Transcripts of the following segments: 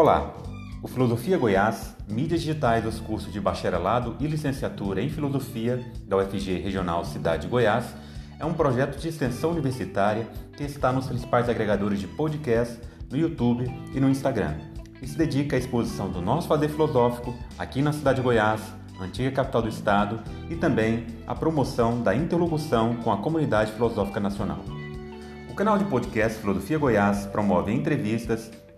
Olá! O Filosofia Goiás, mídias digitais dos cursos de bacharelado e licenciatura em Filosofia da UFG Regional Cidade de Goiás, é um projeto de extensão universitária que está nos principais agregadores de podcast, no YouTube e no Instagram, e se dedica à exposição do nosso fazer filosófico aqui na cidade de Goiás, antiga capital do estado, e também à promoção da interlocução com a comunidade filosófica nacional. O canal de podcast Filosofia Goiás promove entrevistas,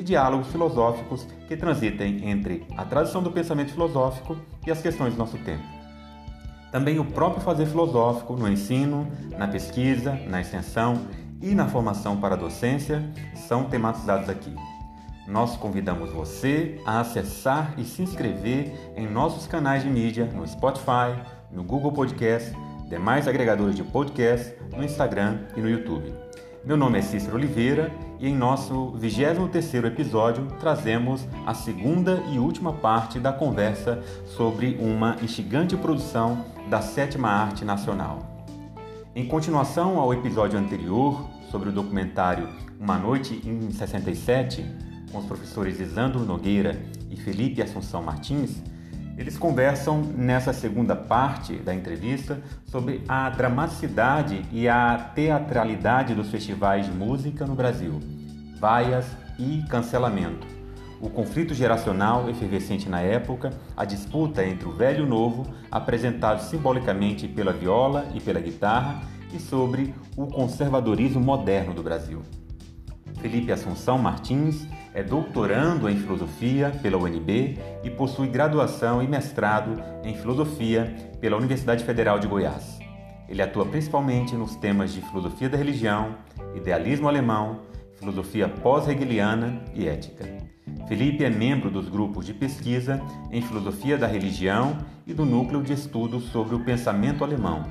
e diálogos filosóficos que transitem entre a tradição do pensamento filosófico e as questões do nosso tempo. Também o próprio fazer filosófico no ensino, na pesquisa, na extensão e na formação para a docência são tematizados aqui. Nós convidamos você a acessar e se inscrever em nossos canais de mídia no Spotify, no Google Podcast, demais agregadores de podcast, no Instagram e no YouTube. Meu nome é Cícero Oliveira e em nosso 23º episódio trazemos a segunda e última parte da conversa sobre uma instigante produção da sétima arte nacional. Em continuação ao episódio anterior sobre o documentário Uma Noite em 67, com os professores Isandro Nogueira e Felipe Assunção Martins, eles conversam nessa segunda parte da entrevista sobre a dramaticidade e a teatralidade dos festivais de música no Brasil, vaias e cancelamento, o conflito geracional efervescente na época, a disputa entre o velho e o novo, apresentado simbolicamente pela viola e pela guitarra, e sobre o conservadorismo moderno do Brasil. Felipe Assunção Martins é doutorando em filosofia pela UNB e possui graduação e mestrado em filosofia pela Universidade Federal de Goiás. Ele atua principalmente nos temas de filosofia da religião, idealismo alemão, filosofia pós-hegeliana e ética. Felipe é membro dos grupos de pesquisa em filosofia da religião e do núcleo de estudos sobre o pensamento alemão,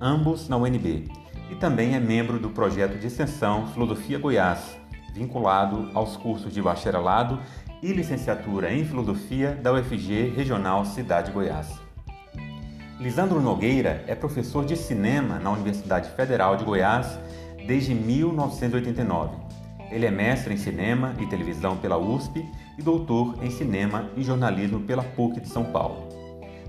ambos na UNB, e também é membro do projeto de extensão Filosofia Goiás, vinculado aos cursos de bacharelado e licenciatura em filosofia da UFG Regional Cidade de Goiás. Lisandro Nogueira é professor de cinema na Universidade Federal de Goiás desde 1989. Ele é mestre em cinema e televisão pela USP e doutor em cinema e jornalismo pela PUC de São Paulo.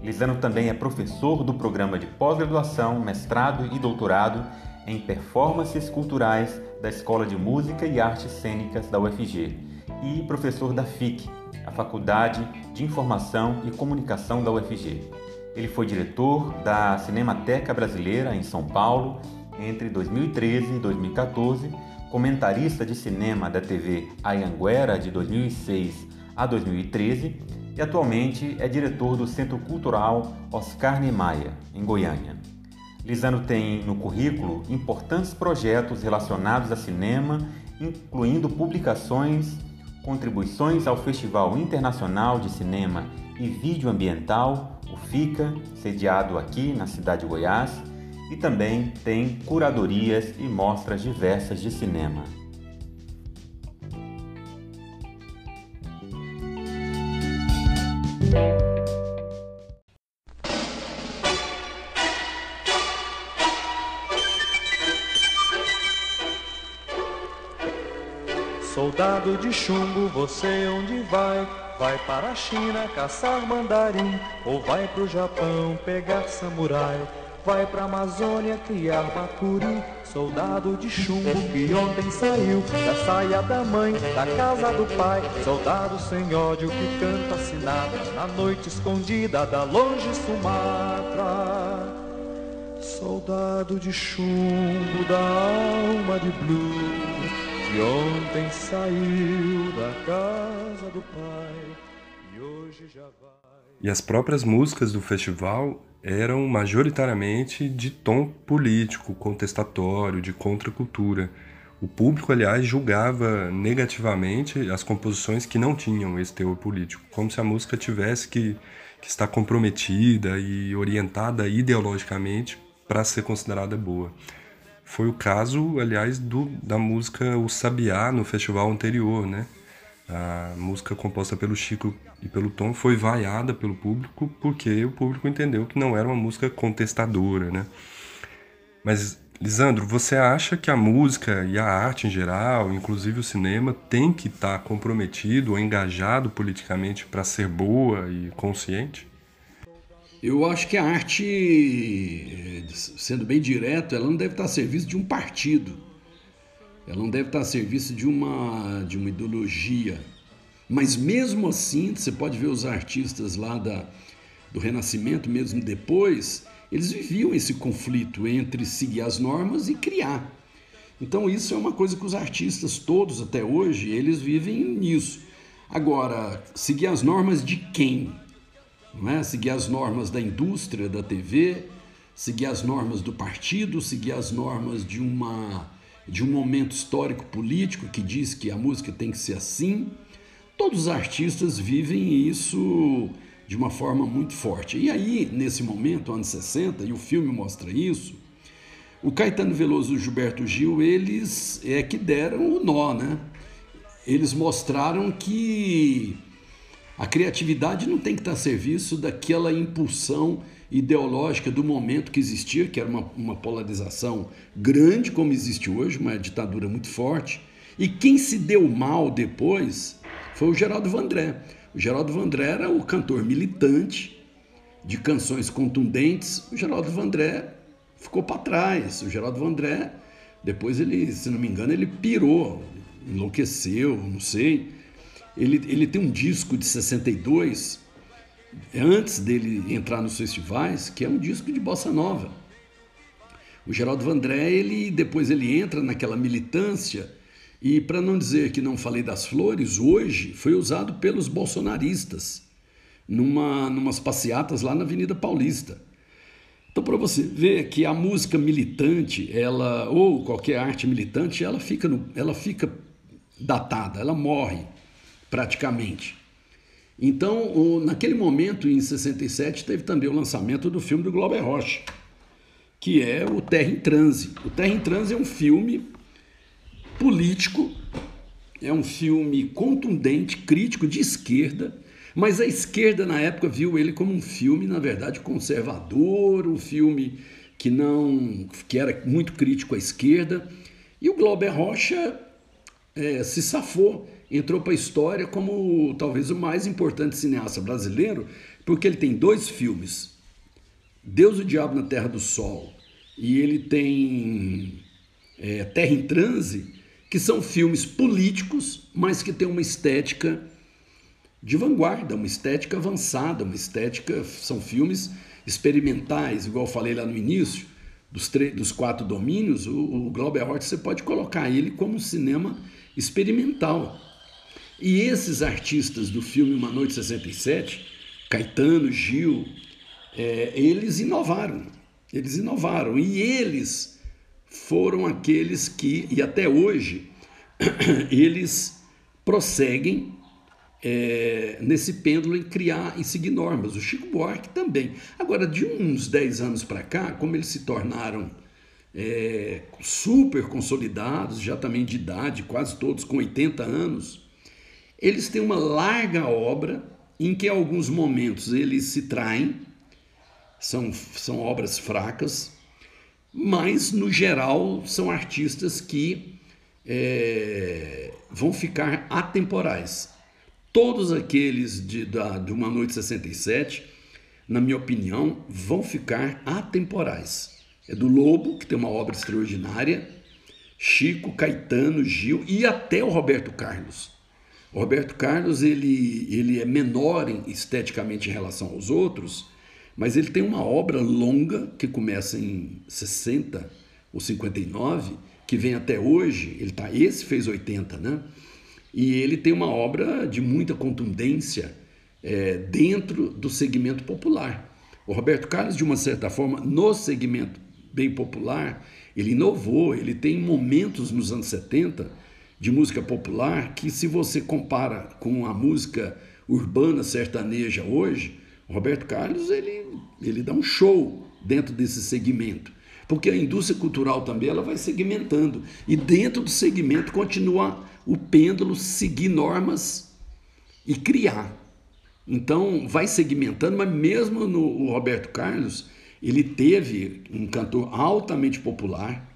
Lisandro também é professor do programa de pós-graduação, mestrado e doutorado em performances culturais da Escola de Música e Artes Cênicas da UFG e professor da FIC, a Faculdade de Informação e Comunicação da UFG. Ele foi diretor da Cinemateca Brasileira em São Paulo entre 2013 e 2014, comentarista de cinema da TV Ayanguera de 2006 a 2013 e atualmente é diretor do Centro Cultural Oscar Niemeyer, em Goiânia. Lisano tem no currículo importantes projetos relacionados a cinema, incluindo publicações, contribuições ao Festival Internacional de Cinema e Vídeo Ambiental, o FICA, sediado aqui na cidade de Goiás, e também tem curadorias e mostras diversas de cinema. Soldado de chumbo, você onde vai? Vai para a China caçar mandarim ou vai pro Japão pegar samurai? Vai pra Amazônia criar bacuri, soldado de chumbo que ontem saiu da saia da mãe, da casa do pai, soldado sem ódio que canta assinada na noite escondida da longe Sumatra. Soldado de chumbo da alma de blue, ontem saiu da casa do pai e hoje já vai. E as próprias músicas do festival eram majoritariamente de tom político, contestatório, de contracultura. O público, aliás, julgava negativamente as composições que não tinham esse teor político, como se a música tivesse que que está comprometida e orientada ideologicamente para ser considerada boa. Foi o caso, aliás, do, da música O Sabiá no festival anterior, né? A música composta pelo Chico e pelo Tom foi vaiada pelo público porque o público entendeu que não era uma música contestadora, né? Mas Lisandro, você acha que a música e a arte em geral, inclusive o cinema, tem que estar tá comprometido ou engajado politicamente para ser boa e consciente? Eu acho que a arte, sendo bem direto, ela não deve estar a serviço de um partido. Ela não deve estar a serviço de uma, de uma ideologia. Mas mesmo assim, você pode ver os artistas lá da, do Renascimento, mesmo depois, eles viviam esse conflito entre seguir as normas e criar. Então isso é uma coisa que os artistas todos até hoje, eles vivem nisso. Agora, seguir as normas de quem? Não é? Seguir as normas da indústria, da TV, seguir as normas do partido, seguir as normas de uma de um momento histórico político que diz que a música tem que ser assim. Todos os artistas vivem isso de uma forma muito forte. E aí, nesse momento, anos 60, e o filme mostra isso, o Caetano Veloso e o Gilberto Gil, eles é que deram o nó, né? Eles mostraram que a criatividade não tem que estar a serviço daquela impulsão ideológica do momento que existia, que era uma, uma polarização grande, como existe hoje, uma ditadura muito forte. E quem se deu mal depois foi o Geraldo Vandré. O Geraldo Vandré era o cantor militante de canções contundentes. O Geraldo Vandré ficou para trás. O Geraldo Vandré, depois ele, se não me engano, ele pirou, enlouqueceu, não sei. Ele, ele tem um disco de 62, antes dele entrar nos festivais, que é um disco de bossa nova. O Geraldo Vandré, ele depois ele entra naquela militância e para não dizer que não falei das flores, hoje foi usado pelos bolsonaristas numa numas passeatas lá na Avenida Paulista. Então para você ver que a música militante, ela ou qualquer arte militante, ela fica no, ela fica datada, ela morre praticamente. Então, naquele momento, em 67, teve também o lançamento do filme do Glauber Rocha, que é o Terra em Transe. O Terra em Transe é um filme político, é um filme contundente, crítico, de esquerda, mas a esquerda na época viu ele como um filme, na verdade, conservador, um filme que não que era muito crítico à esquerda. E o Glauber Rocha é, se safou, entrou para a história como talvez o mais importante cineasta brasileiro, porque ele tem dois filmes, Deus e o Diabo na Terra do Sol, e ele tem é, Terra em Transe, que são filmes políticos, mas que têm uma estética de vanguarda, uma estética avançada, uma estética. São filmes experimentais, igual eu falei lá no início, dos, dos quatro domínios. O, o Glauber Rocha você pode colocar ele como um cinema experimental. E esses artistas do filme Uma Noite 67, Caetano, Gil, é, eles inovaram. Eles inovaram. E eles foram aqueles que, e até hoje, eles prosseguem é, nesse pêndulo em criar e seguir normas. O Chico Buarque também. Agora, de uns 10 anos para cá, como eles se tornaram é, super consolidados, já também de idade, quase todos com 80 anos, eles têm uma larga obra em que, em alguns momentos, eles se traem, são, são obras fracas, mas no geral são artistas que é, vão ficar atemporais. Todos aqueles de, da, de Uma Noite 67, na minha opinião, vão ficar atemporais. É do Lobo, que tem uma obra extraordinária, Chico, Caetano, Gil e até o Roberto Carlos. O Roberto Carlos ele, ele é menor esteticamente em relação aos outros, mas ele tem uma obra longa que começa em 60 ou 59, que vem até hoje. Ele tá, esse fez 80, né? E ele tem uma obra de muita contundência é, dentro do segmento popular. O Roberto Carlos, de uma certa forma, no segmento bem popular, ele inovou. Ele tem momentos nos anos 70 de música popular que, se você compara com a música urbana sertaneja hoje, Roberto Carlos ele, ele dá um show dentro desse segmento, porque a indústria cultural também ela vai segmentando e dentro do segmento continua o pêndulo seguir normas e criar. Então vai segmentando, mas mesmo no Roberto Carlos ele teve um cantor altamente popular.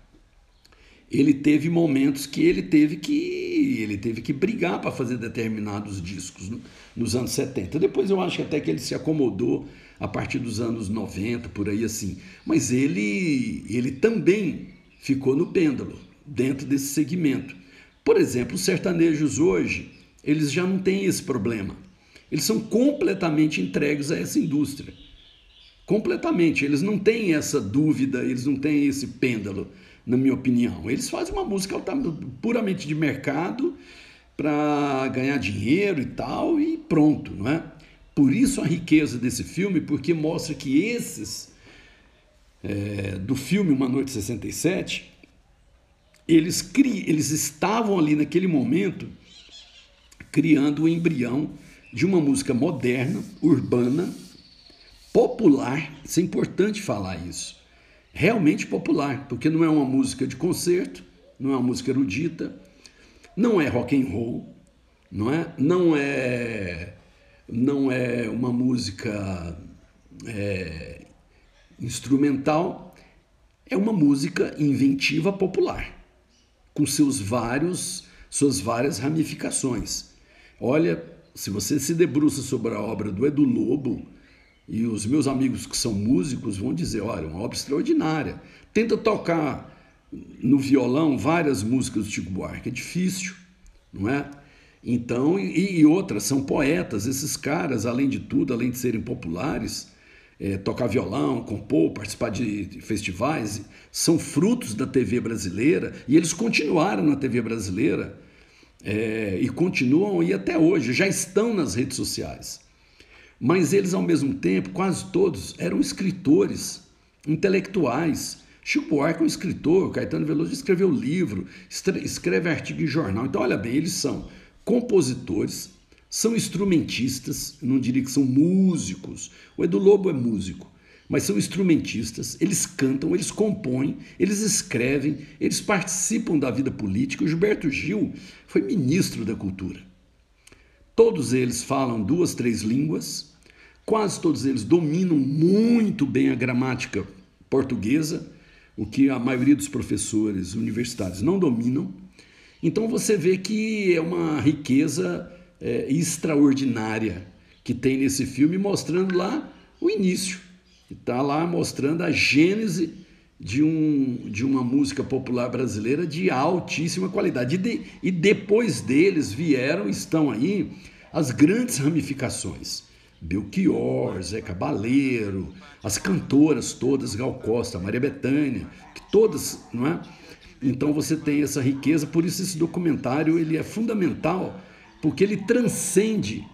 Ele teve momentos que ele teve que ele teve que brigar para fazer determinados discos nos anos 70. Depois eu acho até que ele se acomodou a partir dos anos 90, por aí assim. Mas ele, ele também ficou no pêndulo, dentro desse segmento. Por exemplo, os sertanejos hoje, eles já não têm esse problema. Eles são completamente entregues a essa indústria. Completamente. Eles não têm essa dúvida, eles não têm esse pêndulo, na minha opinião. Eles fazem uma música puramente de mercado para ganhar dinheiro e tal, e pronto, não é? Por isso a riqueza desse filme, porque mostra que esses é, do filme Uma Noite 67, eles, cri, eles estavam ali naquele momento criando o embrião de uma música moderna, urbana, popular. Isso é importante falar isso. Realmente popular, porque não é uma música de concerto, não é uma música erudita, não é rock and roll, não é? Não é, não é uma música é, instrumental, é uma música inventiva popular, com seus vários, suas várias ramificações. Olha, se você se debruça sobre a obra do Edu Lobo, e os meus amigos que são músicos vão dizer, olha, uma obra extraordinária. Tenta tocar no violão várias músicas do Chico Buarque, é difícil, não é? Então, e, e outras, são poetas, esses caras, além de tudo, além de serem populares, é, tocar violão, compor, participar de, festivais, são frutos da TV brasileira e eles continuaram na TV brasileira é, e continuam e até hoje, já estão nas redes sociais. Mas eles, ao mesmo tempo, quase todos, eram escritores, intelectuais, Chico Buarque é um escritor, Caetano Veloso escreveu livro, escreve artigo em jornal. Então, olha bem, eles são compositores, são instrumentistas, não diria que são músicos. O Edu Lobo é músico, mas são instrumentistas, eles cantam, eles compõem, eles escrevem, eles participam da vida política. O Gilberto Gil foi ministro da Cultura. Todos eles falam duas, três línguas, quase todos eles dominam muito bem a gramática portuguesa o que a maioria dos professores universitários não dominam. Então você vê que é uma riqueza é, extraordinária que tem nesse filme, mostrando lá o início. Está lá mostrando a gênese de, um, de uma música popular brasileira de altíssima qualidade. E, de, e depois deles vieram, estão aí, as grandes ramificações. Belchior, Zé Cabaleiro, as cantoras todas, Gal Costa, Maria Bethânia, que todas, não é? Então você tem essa riqueza, por isso esse documentário ele é fundamental, porque ele transcende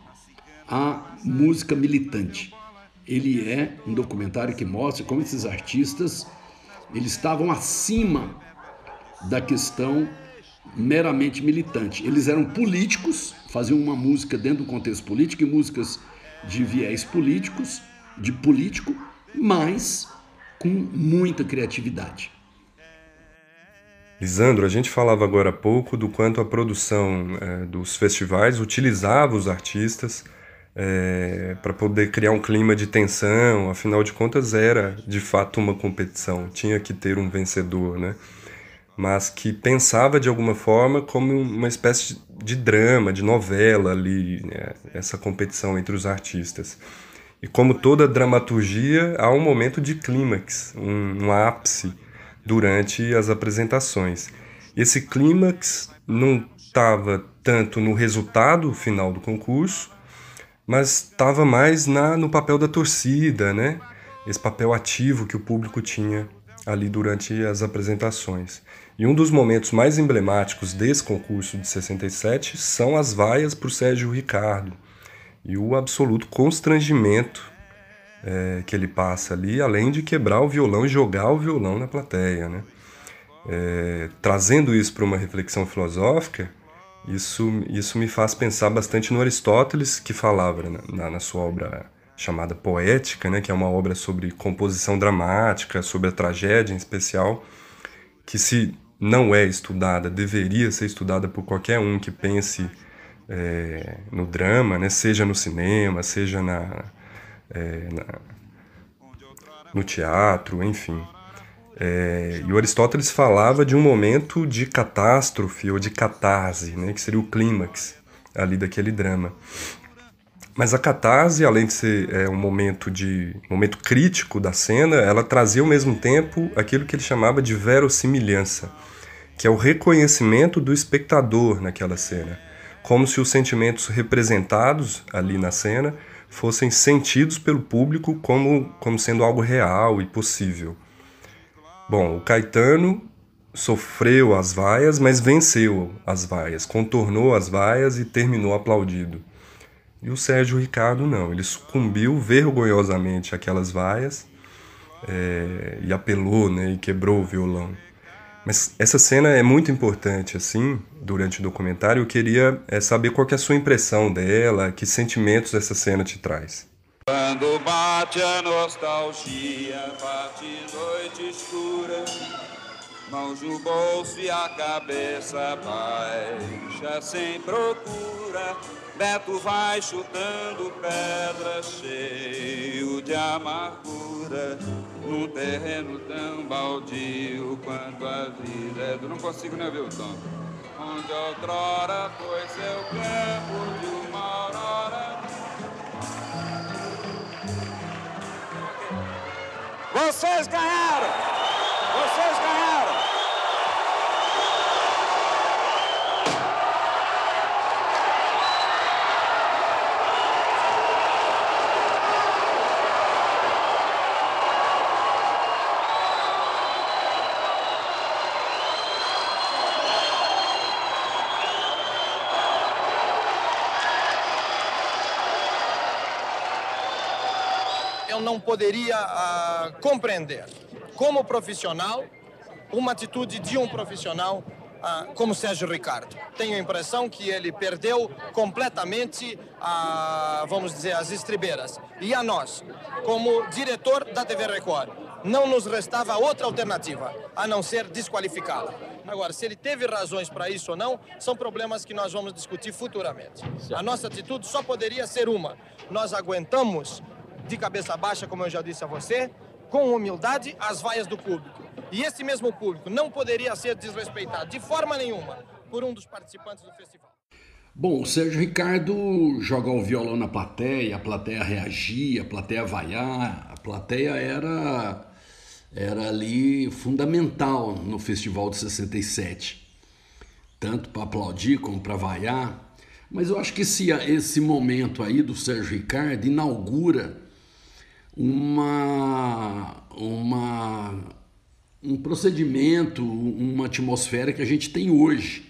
a música militante. Ele é um documentário que mostra como esses artistas eles estavam acima da questão meramente militante. Eles eram políticos, faziam uma música dentro do contexto político e músicas de viés políticos, de político, mas com muita criatividade. Lisandro, a gente falava agora há pouco do quanto a produção é, dos festivais utilizava os artistas é, para poder criar um clima de tensão, afinal de contas era de fato uma competição, tinha que ter um vencedor, né? Mas que pensava de alguma forma como uma espécie de drama, de novela ali, né? essa competição entre os artistas. E como toda dramaturgia, há um momento de clímax, um, um ápice durante as apresentações. Esse clímax não estava tanto no resultado final do concurso, mas estava mais na, no papel da torcida, né? Esse papel ativo que o público tinha ali durante as apresentações. E um dos momentos mais emblemáticos desse concurso de 67 são as vaias por Sérgio Ricardo e o absoluto constrangimento é, que ele passa ali, além de quebrar o violão e jogar o violão na plateia. Né? É, trazendo isso para uma reflexão filosófica, isso, isso me faz pensar bastante no Aristóteles, que falava na, na, na sua obra chamada Poética, né, que é uma obra sobre composição dramática, sobre a tragédia em especial, que se não é estudada, deveria ser estudada por qualquer um que pense é, no drama, né, seja no cinema, seja na, é, na no teatro, enfim. É, e o Aristóteles falava de um momento de catástrofe ou de catarse, né, que seria o clímax ali daquele drama. Mas a catarse, além de ser é, um momento de momento crítico da cena, ela trazia ao mesmo tempo aquilo que ele chamava de verossimilhança, que é o reconhecimento do espectador naquela cena, como se os sentimentos representados ali na cena fossem sentidos pelo público como, como sendo algo real e possível. Bom, o Caetano sofreu as vaias, mas venceu as vaias, contornou as vaias e terminou aplaudido. E o Sérgio Ricardo não, ele sucumbiu vergonhosamente àquelas vaias é, e apelou, né, e quebrou o violão. Mas essa cena é muito importante, assim, durante o documentário. Eu queria é, saber qual é a sua impressão dela, que sentimentos essa cena te traz. Quando bate a nostalgia, bate noite escura, mãos no bolso e a cabeça baixa sem procura Beto vai chutando pedra cheio de amargura Num terreno tão baldio quanto a vida é do... Não consigo nem ver o tom Onde outrora foi seu campo de uma aurora. Vocês ganharam! Vocês ganharam! eu não poderia ah, compreender, como profissional, uma atitude de um profissional ah, como Sérgio Ricardo. Tenho a impressão que ele perdeu completamente, ah, vamos dizer, as estribeiras. E a nós, como diretor da TV Record, não nos restava outra alternativa a não ser desqualificá-la. Agora, se ele teve razões para isso ou não, são problemas que nós vamos discutir futuramente. A nossa atitude só poderia ser uma: nós aguentamos de cabeça baixa, como eu já disse a você, com humildade as vaias do público. E esse mesmo público não poderia ser desrespeitado de forma nenhuma por um dos participantes do festival. Bom, o Sérgio Ricardo joga o violão na plateia, a plateia reagia, a plateia vaiar, a plateia era era ali fundamental no festival de 67, tanto para aplaudir como para vaiar. Mas eu acho que esse, esse momento aí do Sérgio Ricardo inaugura uma, uma, um procedimento, uma atmosfera que a gente tem hoje,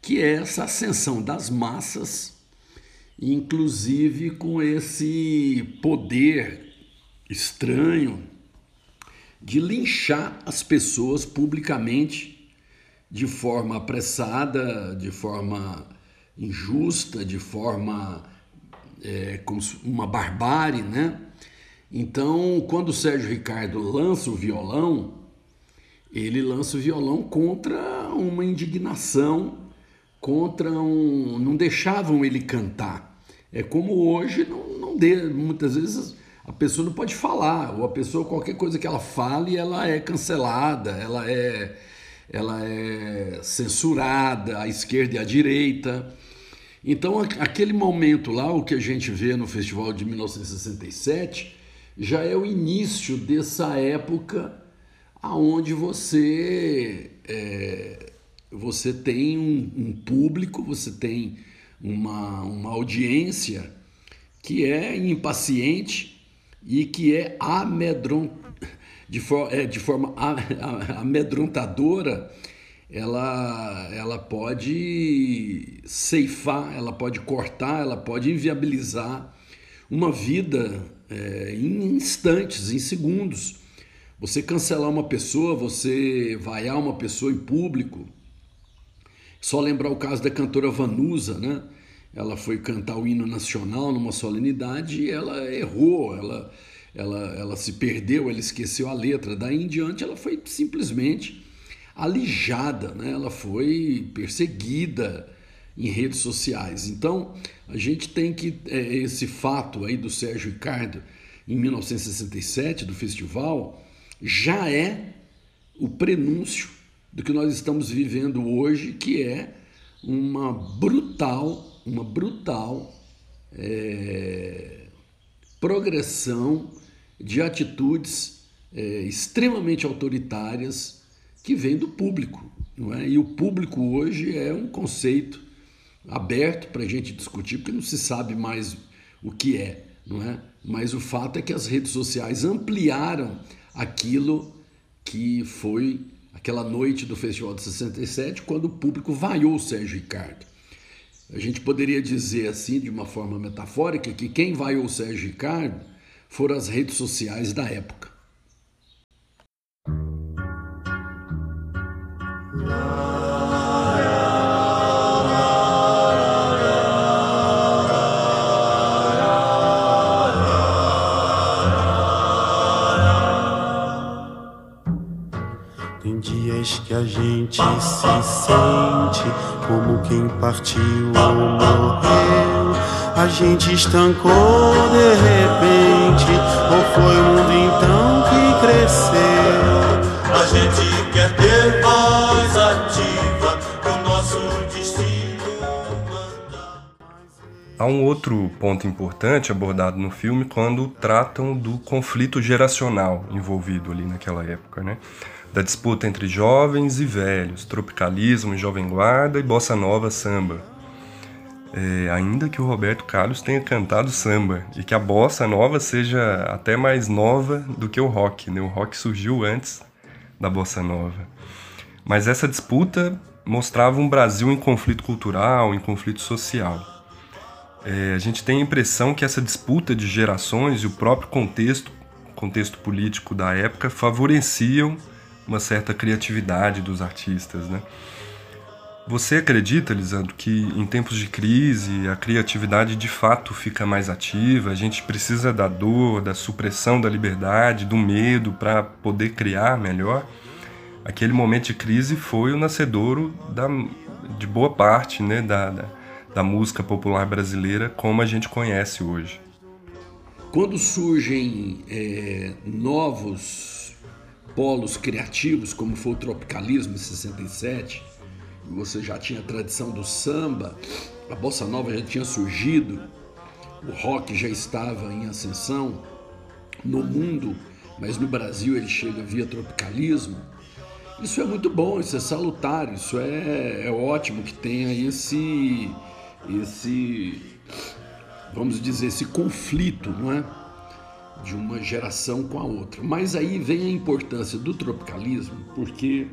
que é essa ascensão das massas, inclusive com esse poder estranho de linchar as pessoas publicamente de forma apressada, de forma injusta, de forma é, como uma barbárie, né? Então, quando o Sérgio Ricardo lança o violão, ele lança o violão contra uma indignação, contra um. não deixavam ele cantar. É como hoje, não, não dê, muitas vezes a pessoa não pode falar, ou a pessoa, qualquer coisa que ela fale, ela é cancelada, ela é, ela é censurada, à esquerda e à direita. Então, aquele momento lá, o que a gente vê no festival de 1967, já é o início dessa época aonde você é, você tem um, um, público, você tem uma, uma audiência que é impaciente e que é amedront, de, for, é, de forma amedrontadora, ela, ela pode ceifar, ela pode cortar, ela pode inviabilizar uma vida é, em instantes, em segundos. Você cancelar uma pessoa, você vaiar uma pessoa em público. Só lembrar o caso da cantora Vanusa, né? ela foi cantar o hino nacional numa solenidade e ela errou, ela, ela, ela se perdeu, ela esqueceu a letra. Daí em diante ela foi simplesmente alijada, né? ela foi perseguida em redes sociais. Então a gente tem que é, esse fato aí do Sérgio Ricardo em 1967 do festival já é o prenúncio do que nós estamos vivendo hoje, que é uma brutal uma brutal é, progressão de atitudes é, extremamente autoritárias que vem do público. Não é? E o público hoje é um conceito aberto para a gente discutir, porque não se sabe mais o que é, não é? Mas o fato é que as redes sociais ampliaram aquilo que foi aquela noite do Festival de 67, quando o público vaiou o Sérgio Ricardo. A gente poderia dizer assim, de uma forma metafórica, que quem vai ao Sérgio Ricardo foram as redes sociais da época. Tem dias que a gente se sente como quem partiu ou morreu. A gente estancou de repente, ou foi o mundo então que cresceu? A gente quer ter voz ativa, o nosso destino manda. Há um outro ponto importante abordado no filme quando tratam do conflito geracional envolvido ali naquela época, né? Da disputa entre jovens e velhos, tropicalismo jovem guarda e bossa nova samba. É, ainda que o Roberto Carlos tenha cantado samba e que a bossa nova seja até mais nova do que o rock, né? o rock surgiu antes da bossa nova. Mas essa disputa mostrava um Brasil em conflito cultural, em conflito social. É, a gente tem a impressão que essa disputa de gerações e o próprio contexto, contexto político da época favoreciam uma certa criatividade dos artistas, né? Você acredita, Lisandro, que em tempos de crise a criatividade de fato fica mais ativa? A gente precisa da dor, da supressão da liberdade, do medo para poder criar melhor? Aquele momento de crise foi o nascedouro da, de boa parte né, da, da, da música popular brasileira como a gente conhece hoje. Quando surgem é, novos polos criativos, como foi o tropicalismo em 67, você já tinha a tradição do samba, a bossa nova já tinha surgido, o rock já estava em ascensão no mundo, mas no Brasil ele chega via tropicalismo. Isso é muito bom, isso é salutar, isso é, é ótimo que tenha esse, esse, vamos dizer, esse conflito, não é? De uma geração com a outra. Mas aí vem a importância do tropicalismo, porque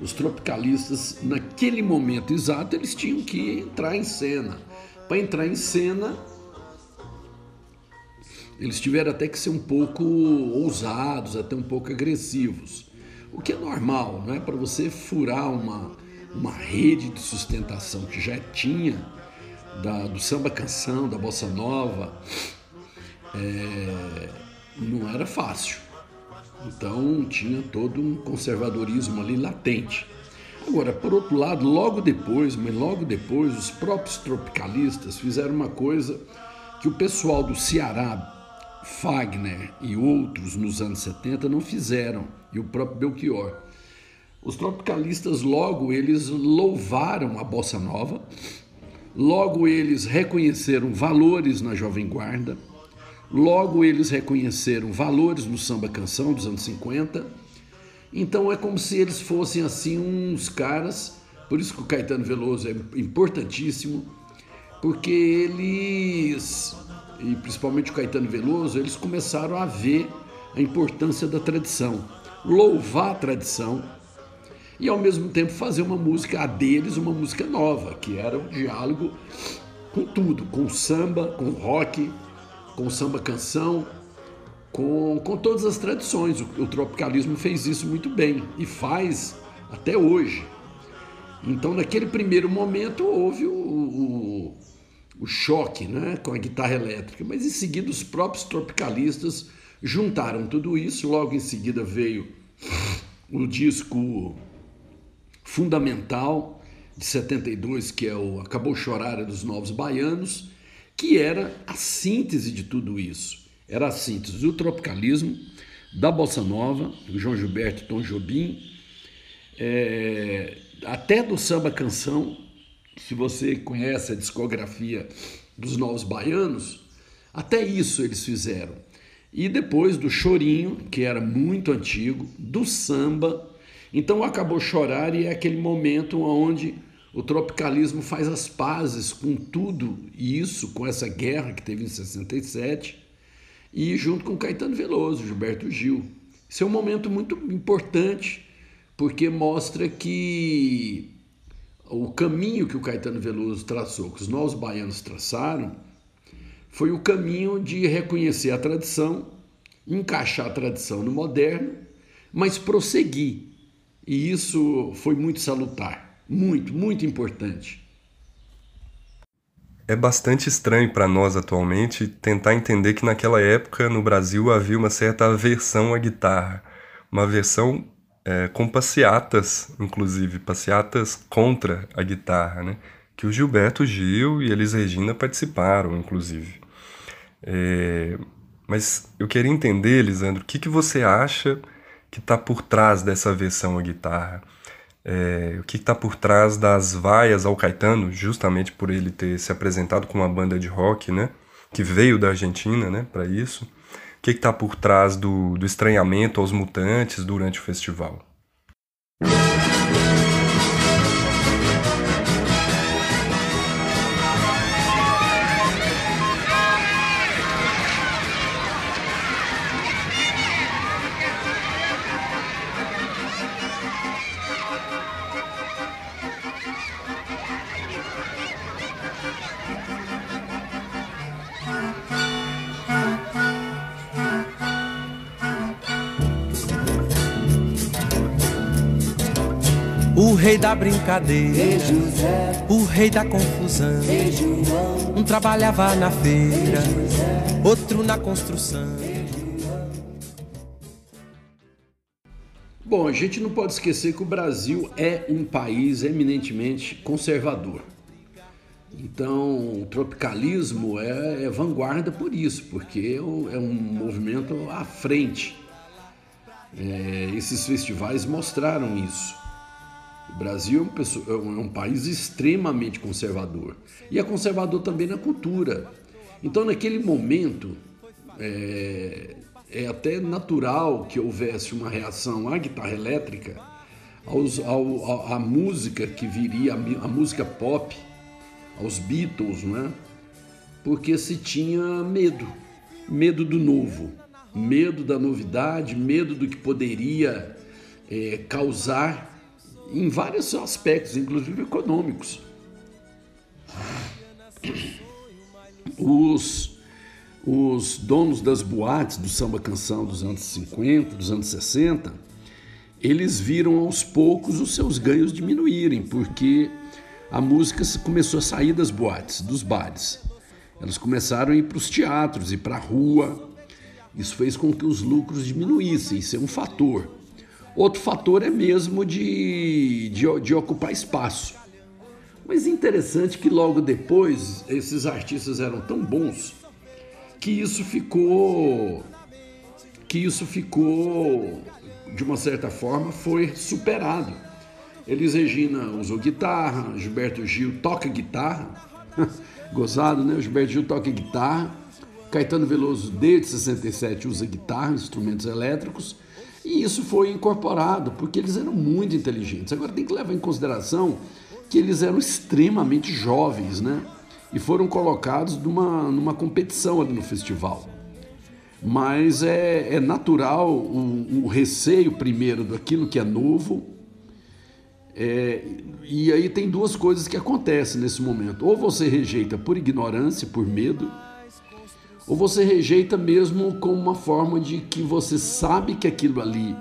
os tropicalistas, naquele momento exato, eles tinham que entrar em cena. Para entrar em cena, eles tiveram até que ser um pouco ousados, até um pouco agressivos. O que é normal, não é? Para você furar uma, uma rede de sustentação que já tinha da, do samba canção, da bossa nova, é, não era fácil. Então tinha todo um conservadorismo ali latente. Agora, por outro lado, logo depois, mas logo depois, os próprios tropicalistas fizeram uma coisa que o pessoal do Ceará, Fagner e outros nos anos 70 não fizeram, e o próprio Belchior. Os tropicalistas logo eles louvaram a bossa nova, logo eles reconheceram valores na jovem guarda, Logo, eles reconheceram valores no samba canção dos anos 50. Então, é como se eles fossem assim uns caras. Por isso que o Caetano Veloso é importantíssimo, porque eles, e principalmente o Caetano Veloso, eles começaram a ver a importância da tradição, louvar a tradição e ao mesmo tempo fazer uma música a deles, uma música nova, que era um diálogo com tudo, com samba, com rock, com samba canção, com, com todas as tradições. O, o tropicalismo fez isso muito bem e faz até hoje. Então, naquele primeiro momento, houve o, o, o choque né, com a guitarra elétrica, mas em seguida os próprios tropicalistas juntaram tudo isso. Logo em seguida veio o disco fundamental de 72, que é o Acabou Chorar dos Novos Baianos, que era a síntese de tudo isso. Era a síntese do tropicalismo, da bossa nova, do João Gilberto Tom Jobim, é, até do samba canção, se você conhece a discografia dos Novos Baianos, até isso eles fizeram. E depois do chorinho, que era muito antigo, do samba. Então acabou chorar e é aquele momento onde o tropicalismo faz as pazes com tudo isso, com essa guerra que teve em 67, e junto com Caetano Veloso, Gilberto Gil. Isso é um momento muito importante, porque mostra que o caminho que o Caetano Veloso traçou, que os novos baianos traçaram, foi o caminho de reconhecer a tradição, encaixar a tradição no moderno, mas prosseguir. E isso foi muito salutar, muito, muito importante. É bastante estranho para nós atualmente tentar entender que naquela época no Brasil havia uma certa aversão à guitarra, uma aversão é, com passeatas, inclusive, passeatas contra a guitarra, né? que o Gilberto Gil e Elis Regina participaram, inclusive. É, mas eu queria entender, Lisandro, o que, que você acha que está por trás dessa versão à guitarra? É, o que está por trás das vaias ao Caetano, justamente por ele ter se apresentado com uma banda de rock, né? Que veio da Argentina, né? Para isso. O que está por trás do, do estranhamento aos mutantes durante o festival? Rei da brincadeira, o rei da confusão. Um trabalhava na feira, outro na construção. Bom, a gente não pode esquecer que o Brasil é um país eminentemente conservador. Então, o tropicalismo é, é vanguarda por isso, porque é um movimento à frente. É, esses festivais mostraram isso. O Brasil é, é um, país extremamente conservador e é conservador também na cultura. Então, naquele momento, é, é até natural que houvesse uma reação à guitarra elétrica, aos, ao, à música que viria, a música pop, aos Beatles, não é? Porque se tinha medo, medo do novo, medo da novidade, medo do que poderia é, causar em vários aspectos, inclusive econômicos. Os, os donos das boates do samba canção dos anos 50, dos anos 60, eles viram aos poucos os seus ganhos diminuírem, porque a música começou a sair das boates, dos bares. Elas começaram a ir para os teatros e para a rua. Isso fez com que os lucros diminuíssem, isso é um fator. Outro fator é mesmo de, de, de ocupar espaço. Mas interessante que logo depois esses artistas eram tão bons que isso ficou que isso ficou de uma certa forma foi superado. Elis Regina usou guitarra, Gilberto Gil toca guitarra, gozado, né? O Gilberto Gil toca guitarra, Caetano Veloso desde 67 usa guitarra, instrumentos elétricos e isso foi incorporado porque eles eram muito inteligentes. Agora tem que levar em consideração que eles eram extremamente jovens, né? E foram colocados numa, numa competição ali no festival. Mas é, é natural o, o receio, primeiro, daquilo que é novo. É, e aí tem duas coisas que acontecem nesse momento. Ou você rejeita por ignorância, por medo, ou você rejeita mesmo como uma forma de que você sabe que aquilo ali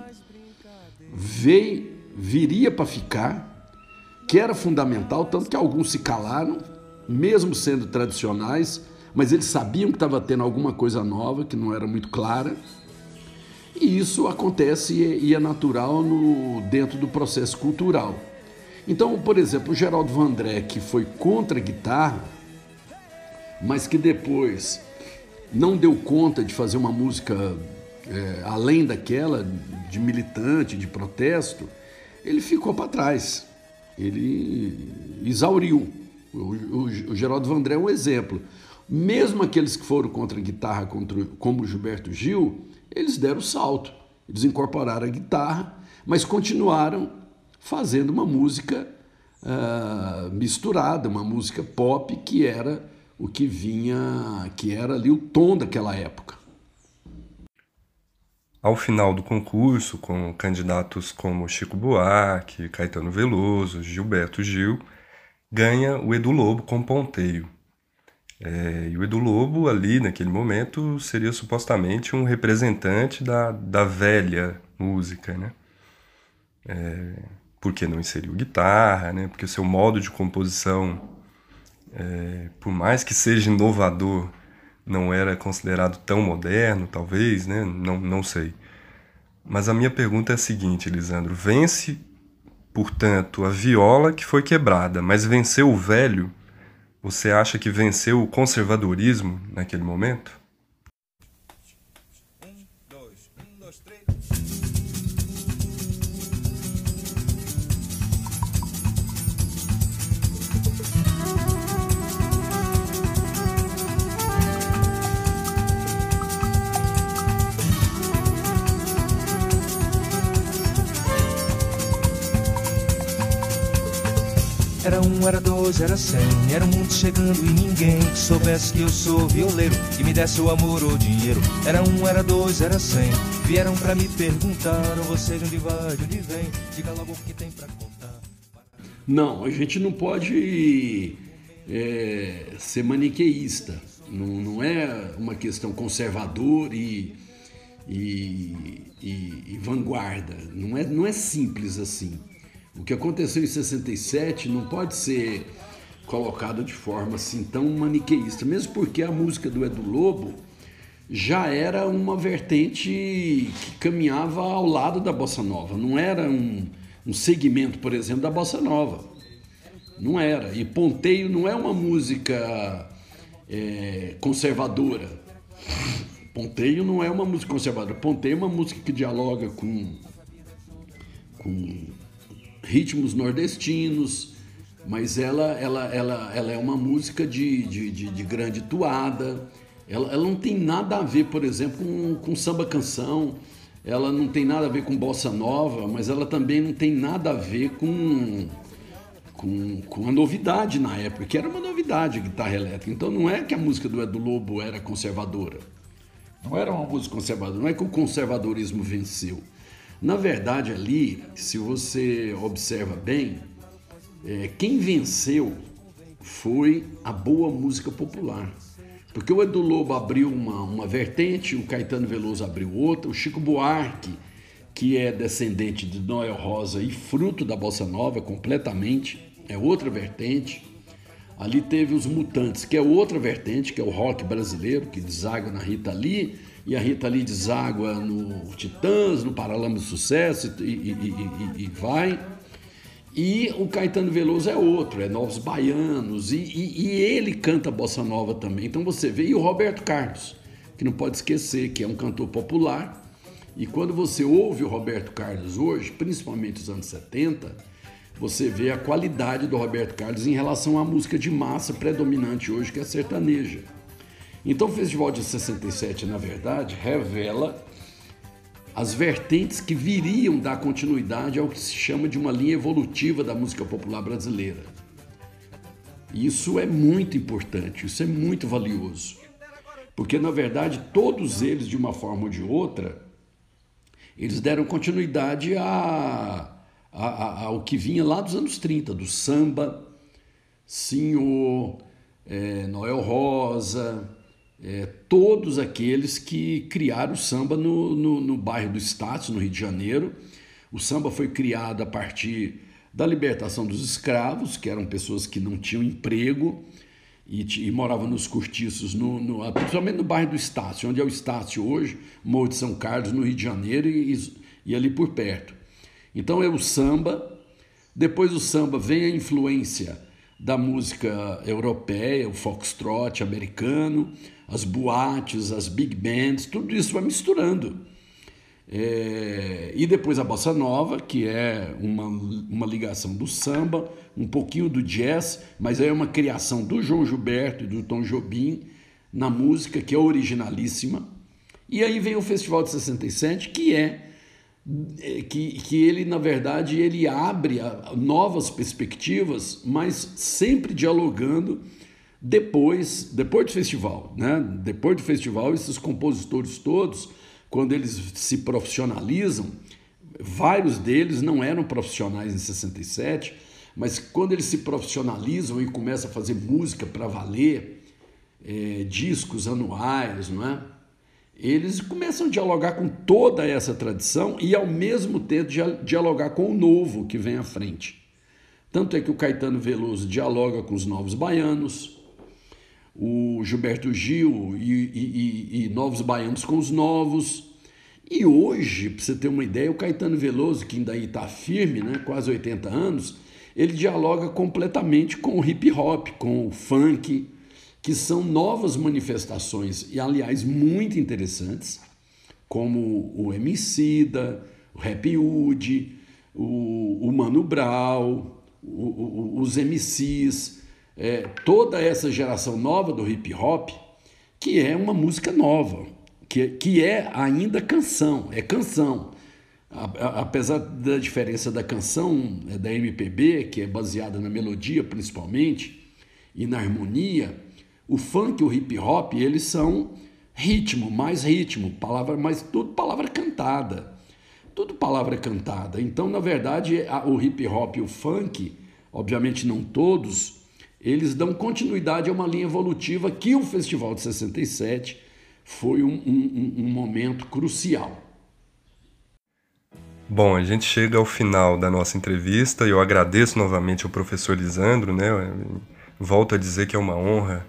veio, viria para ficar que era fundamental, tanto que alguns se calaram, mesmo sendo tradicionais, mas eles sabiam que estava tendo alguma coisa nova que não era muito clara. E isso acontece e é natural no, dentro do processo cultural. Então, por exemplo, o Geraldo Vandré, que foi contra a guitarra, mas que depois não deu conta de fazer uma música é, além daquela, de militante, de protesto, ele ficou para trás. Ele exauriu. O, o, o Geraldo Vandré é um exemplo. Mesmo aqueles que foram contra a guitarra, contra, como Gilberto Gil, eles deram o salto. Eles incorporaram a guitarra, mas continuaram fazendo uma música uh, misturada, uma música pop que era o que vinha, que era ali o tom daquela época. Ao final do concurso, com candidatos como Chico Buarque, Caetano Veloso, Gilberto Gil, ganha o Edu Lobo com Ponteio. É, e o Edu Lobo, ali naquele momento, seria supostamente um representante da, da velha música, né? É, porque não inseriu guitarra, né? Porque o seu modo de composição é, por mais que seja inovador, não era considerado tão moderno, talvez, né? Não, não sei. Mas a minha pergunta é a seguinte, Lisandro: vence, portanto, a viola que foi quebrada, mas venceu o velho? Você acha que venceu o conservadorismo naquele momento? Um, era dois, era cem. Era um mundo chegando e ninguém que soubesse que eu sou violeiro. Que me desse o amor ou dinheiro. Era um, era dois, era cem. Vieram pra me perguntar: você de onde vai, de onde vem? Diga logo o que tem pra contar. Não, a gente não pode é, ser maniqueísta. Não, não é uma questão conservadora e, e, e, e vanguarda. Não é, não é simples assim. O que aconteceu em 67 não pode ser colocado de forma assim tão maniqueísta, mesmo porque a música do Edu Lobo já era uma vertente que caminhava ao lado da bossa nova, não era um, um segmento, por exemplo, da bossa nova. Não era. E Ponteio não é uma música é, conservadora. Ponteio não é uma música conservadora. Ponteio é uma música que dialoga com, com ritmos nordestinos, mas ela, ela, ela, ela é uma música de, de, de, de grande toada. Ela, ela, não tem nada a ver, por exemplo, com, com samba canção, ela não tem nada a ver com bossa nova, mas ela também não tem nada a ver com, com, com a novidade na época, que era uma novidade a guitarra elétrica. Então não é que a música do Edu Lobo era conservadora. Não era uma música conservadora, não é que o conservadorismo venceu. Na verdade, ali, se você observa bem, é, quem venceu foi a boa música popular. Porque o Edu Lobo abriu uma, uma vertente, o Caetano Veloso abriu outra, o Chico Buarque, que é descendente de Noel Rosa e fruto da Bossa Nova completamente, é outra vertente. Ali teve os Mutantes, que é outra vertente, que é o rock brasileiro, que deságua na Rita Lee e a Rita Lee deságua no Titãs, no Paralama do Sucesso e, e, e, e, vai. E o Caetano Veloso é outro, é Novos Baianos, e, ele canta bossa nova também. Então você vê, e o Roberto Carlos, que não pode esquecer que é um cantor popular. E quando você ouve o Roberto Carlos hoje, principalmente os anos 70, você vê a qualidade do Roberto Carlos em relação à música de massa predominante hoje, que é a sertaneja. Então o Festival de 67, na verdade, revela as vertentes que viriam dar continuidade ao que se chama de uma linha evolutiva da música popular brasileira. Isso é muito importante, isso é muito valioso. Porque, na verdade, todos eles, de uma forma ou de outra, eles deram continuidade a, a, a, ao que vinha lá dos anos 30, do samba, Senhor, é, Noel Rosa, é, todos aqueles que criaram o samba no, no, no bairro do Estácio, no Rio de Janeiro. O samba foi criado a partir da libertação dos escravos, que eram pessoas que não tinham emprego e, e moravam nos cortiços, no, no, principalmente no bairro do Estácio, onde é o Estácio hoje, Morro de São Carlos, no Rio de Janeiro e, e ali por perto. Então é o samba, depois do samba vem a influência da música europeia, o foxtrot americano, as boates, as big bands, tudo isso vai misturando. É, e depois a bossa nova, que é uma, uma ligação do samba, um pouquinho do jazz, mas é uma criação do João Gilberto e do Tom Jobim na música, que é originalíssima. E aí vem o Festival de 67, que é, é que, que ele, na verdade, ele abre novas perspectivas, mas sempre dialogando depois, depois do festival. Né? Depois do festival, esses compositores todos quando eles se profissionalizam, vários deles não eram profissionais em 67, mas quando eles se profissionalizam e começam a fazer música para valer, é, discos anuais, não é? Eles começam a dialogar com toda essa tradição e ao mesmo tempo dialogar com o novo que vem à frente. Tanto é que o Caetano Veloso dialoga com os novos baianos, o Gilberto Gil e, e, e, e Novos Baianos com os Novos. E hoje, para você ter uma ideia, o Caetano Veloso, que ainda está firme, né, quase 80 anos, ele dialoga completamente com o hip hop, com o funk, que são novas manifestações, e aliás, muito interessantes, como o Emicida, o Rap Hood, o, o Mano Brown, o, o, os MCs, é, toda essa geração nova do hip hop, que é uma música nova, que, que é ainda canção, é canção. apesar da diferença da canção é, da MPB, que é baseada na melodia principalmente, e na harmonia, o funk e o hip hop, eles são ritmo, mais ritmo, palavra, mas tudo palavra cantada. Tudo palavra cantada. Então, na verdade, o hip hop e o funk, obviamente não todos, eles dão continuidade a uma linha evolutiva que o Festival de 67 foi um, um, um momento crucial. Bom, a gente chega ao final da nossa entrevista e eu agradeço novamente ao professor Lisandro, né? volto a dizer que é uma honra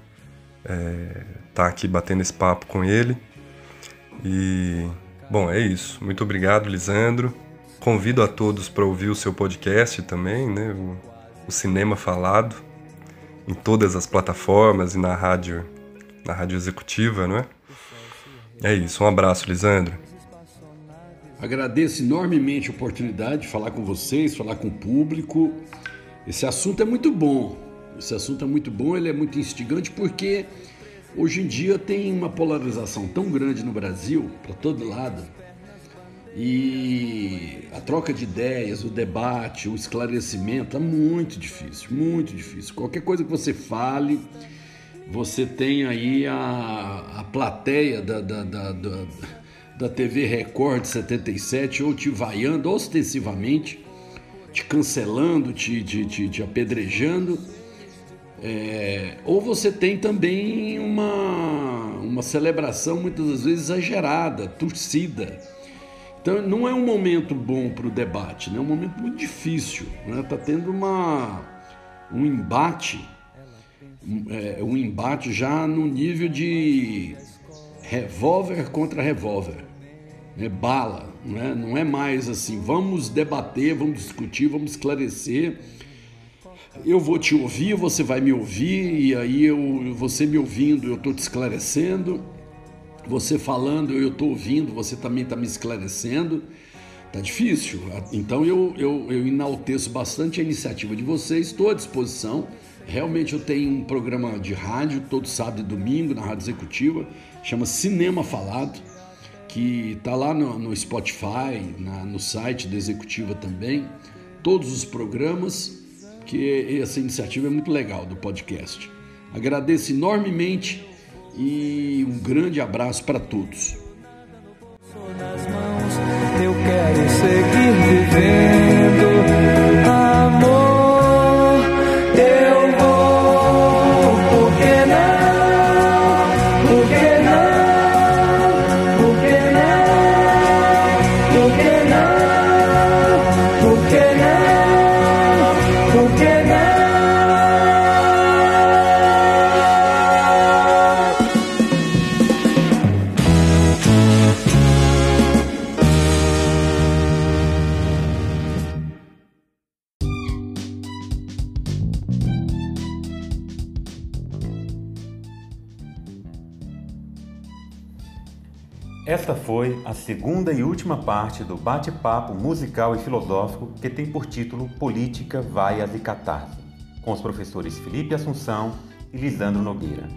estar é, tá aqui batendo esse papo com ele. E, bom, é isso. Muito obrigado, Lisandro. Convido a todos para ouvir o seu podcast também, né? O, o Cinema Falado em todas as plataformas e na rádio, na rádio executiva, não é? É isso, um abraço, Lisandro. Agradeço enormemente a oportunidade de falar com vocês, falar com o público. Esse assunto é muito bom. Esse assunto é muito bom, ele é muito instigante porque hoje em dia tem uma polarização tão grande no Brasil, para todo lado, e a troca de ideias, o debate, o esclarecimento é muito difícil, muito difícil. Qualquer coisa que você fale, você tem aí a, a plateia da, da, da, da, da TV Record 77 ou te vaiando ostensivamente, te cancelando, te, te, te, te apedrejando. É, ou você tem também uma, uma celebração muitas vezes exagerada, torcida então não é um momento bom para o debate, né? é um momento muito difícil. Está né? Tá tendo uma, um embate, é, um embate já no nível de revólver contra revólver, né? bala. Né? Não é mais assim, vamos debater, vamos discutir, vamos esclarecer. Eu vou te ouvir, você vai me ouvir, e aí eu, você me ouvindo, eu estou te esclarecendo você falando, eu estou ouvindo, você também está me esclarecendo. Tá difícil. Então eu, eu, eu enalteço bastante a iniciativa de vocês, estou à disposição. Realmente eu tenho um programa de rádio todo sábado e domingo na Rádio Executiva, chama Cinema Falado, que está lá no, no Spotify, na, no site da Executiva também. Todos os programas, que essa iniciativa é muito legal do podcast. Agradeço enormemente e um grande abraço para todos. Eu quero seguir vivendo a segunda e última parte do bate-papo musical e filosófico que tem por título Política, Vaias e Catarse, com os professores Felipe Assunção e Lisandro Nogueira.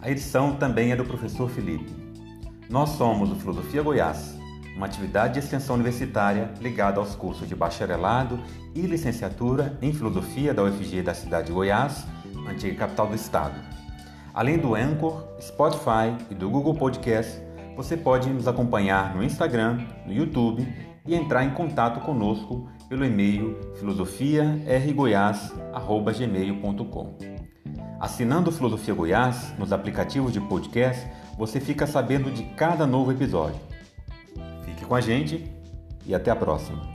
A edição também é do professor Felipe. Nós somos o Filosofia Goiás, uma atividade de extensão universitária ligada aos cursos de bacharelado e licenciatura em filosofia da UFG da cidade de Goiás, antiga capital do estado. Além do Anchor, Spotify e do Google Podcast, você pode nos acompanhar no Instagram, no YouTube e entrar em contato conosco pelo e-mail filosofiargoiás.gmail.com. Assinando Filosofia Goiás nos aplicativos de podcast, você fica sabendo de cada novo episódio. Fique com a gente e até a próxima.